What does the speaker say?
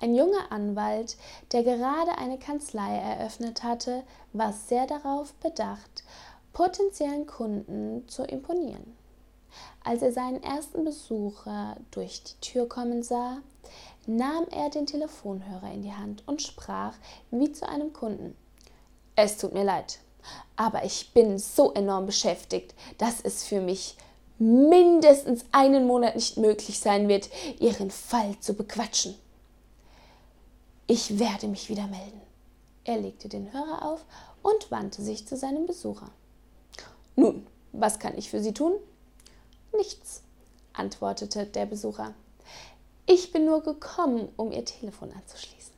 Ein junger Anwalt, der gerade eine Kanzlei eröffnet hatte, war sehr darauf bedacht, potenziellen Kunden zu imponieren. Als er seinen ersten Besucher durch die Tür kommen sah, nahm er den Telefonhörer in die Hand und sprach wie zu einem Kunden. Es tut mir leid, aber ich bin so enorm beschäftigt, dass es für mich mindestens einen Monat nicht möglich sein wird, Ihren Fall zu bequatschen. Ich werde mich wieder melden. Er legte den Hörer auf und wandte sich zu seinem Besucher. Nun, was kann ich für Sie tun? Nichts, antwortete der Besucher. Ich bin nur gekommen, um Ihr Telefon anzuschließen.